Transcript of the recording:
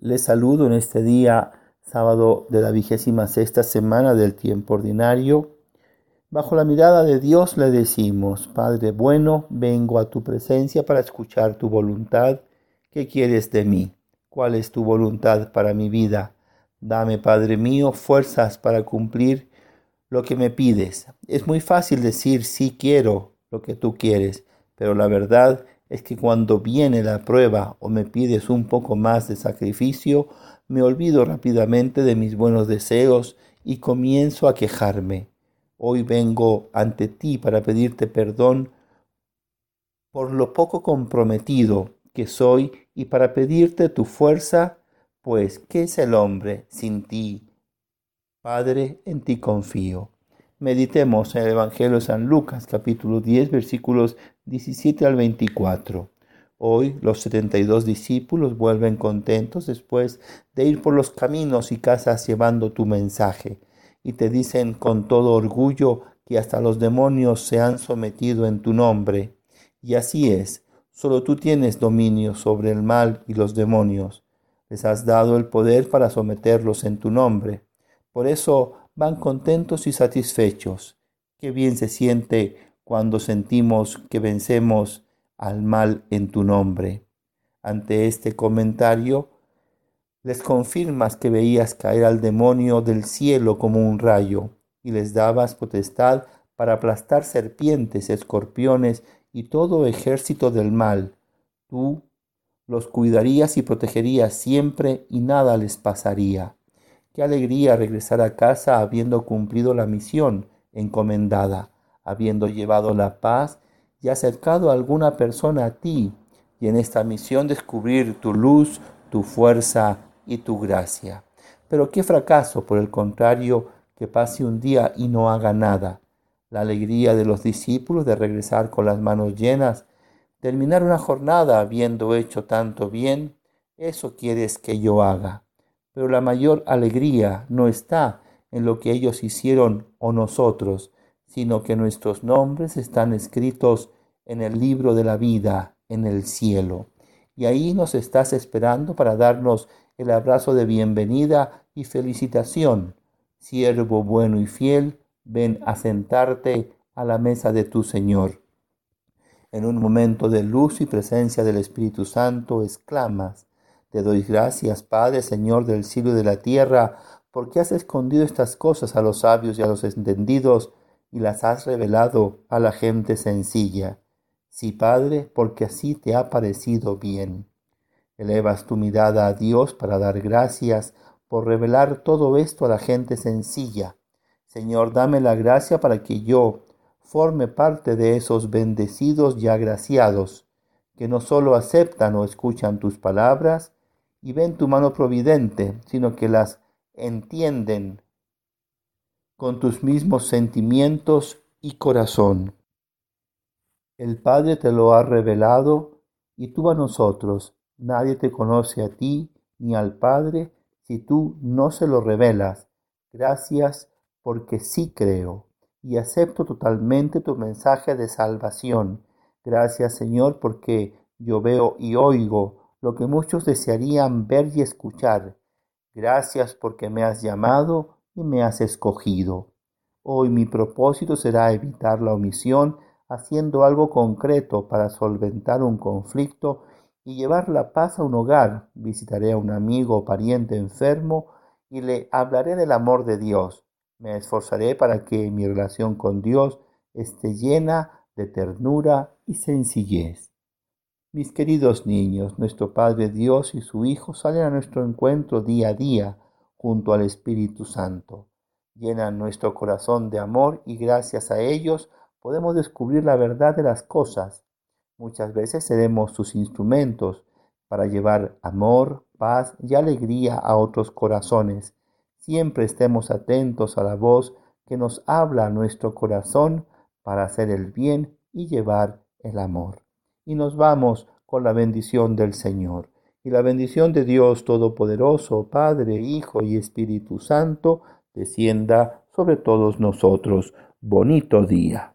Les saludo en este día, sábado de la vigésima sexta semana del tiempo ordinario. Bajo la mirada de Dios le decimos, Padre bueno, vengo a tu presencia para escuchar tu voluntad. ¿Qué quieres de mí? ¿Cuál es tu voluntad para mi vida? Dame, Padre mío, fuerzas para cumplir lo que me pides. Es muy fácil decir sí quiero lo que tú quieres, pero la verdad es que cuando viene la prueba o me pides un poco más de sacrificio, me olvido rápidamente de mis buenos deseos y comienzo a quejarme. Hoy vengo ante ti para pedirte perdón por lo poco comprometido que soy y para pedirte tu fuerza, pues ¿qué es el hombre sin ti? Padre, en ti confío. Meditemos en el Evangelio de San Lucas, capítulo 10, versículos 17 al 24. Hoy los 72 discípulos vuelven contentos después de ir por los caminos y casas llevando tu mensaje, y te dicen con todo orgullo que hasta los demonios se han sometido en tu nombre. Y así es, solo tú tienes dominio sobre el mal y los demonios. Les has dado el poder para someterlos en tu nombre. Por eso van contentos y satisfechos. Qué bien se siente cuando sentimos que vencemos al mal en tu nombre. Ante este comentario, les confirmas que veías caer al demonio del cielo como un rayo y les dabas potestad para aplastar serpientes, escorpiones y todo ejército del mal. Tú los cuidarías y protegerías siempre y nada les pasaría. Qué alegría regresar a casa habiendo cumplido la misión encomendada, habiendo llevado la paz y acercado a alguna persona a ti, y en esta misión descubrir tu luz, tu fuerza y tu gracia. Pero qué fracaso, por el contrario, que pase un día y no haga nada. La alegría de los discípulos de regresar con las manos llenas, terminar una jornada habiendo hecho tanto bien, eso quieres que yo haga pero la mayor alegría no está en lo que ellos hicieron o nosotros, sino que nuestros nombres están escritos en el libro de la vida en el cielo. Y ahí nos estás esperando para darnos el abrazo de bienvenida y felicitación. Siervo bueno y fiel, ven a sentarte a la mesa de tu Señor. En un momento de luz y presencia del Espíritu Santo, exclamas, te doy gracias, Padre, Señor del cielo y de la tierra, porque has escondido estas cosas a los sabios y a los entendidos y las has revelado a la gente sencilla. Sí, Padre, porque así te ha parecido bien. Elevas tu mirada a Dios para dar gracias por revelar todo esto a la gente sencilla. Señor, dame la gracia para que yo forme parte de esos bendecidos y agraciados, que no solo aceptan o escuchan tus palabras, y ven tu mano providente, sino que las entienden con tus mismos sentimientos y corazón. El Padre te lo ha revelado y tú a nosotros. Nadie te conoce a ti ni al Padre si tú no se lo revelas. Gracias porque sí creo y acepto totalmente tu mensaje de salvación. Gracias Señor porque yo veo y oigo lo que muchos desearían ver y escuchar. Gracias porque me has llamado y me has escogido. Hoy mi propósito será evitar la omisión haciendo algo concreto para solventar un conflicto y llevar la paz a un hogar. Visitaré a un amigo o pariente enfermo y le hablaré del amor de Dios. Me esforzaré para que mi relación con Dios esté llena de ternura y sencillez. Mis queridos niños, nuestro Padre Dios y su Hijo salen a nuestro encuentro día a día junto al Espíritu Santo. Llenan nuestro corazón de amor y gracias a ellos podemos descubrir la verdad de las cosas. Muchas veces seremos sus instrumentos para llevar amor, paz y alegría a otros corazones. Siempre estemos atentos a la voz que nos habla a nuestro corazón para hacer el bien y llevar el amor y nos vamos con la bendición del Señor. Y la bendición de Dios Todopoderoso, Padre, Hijo y Espíritu Santo, descienda sobre todos nosotros. Bonito día.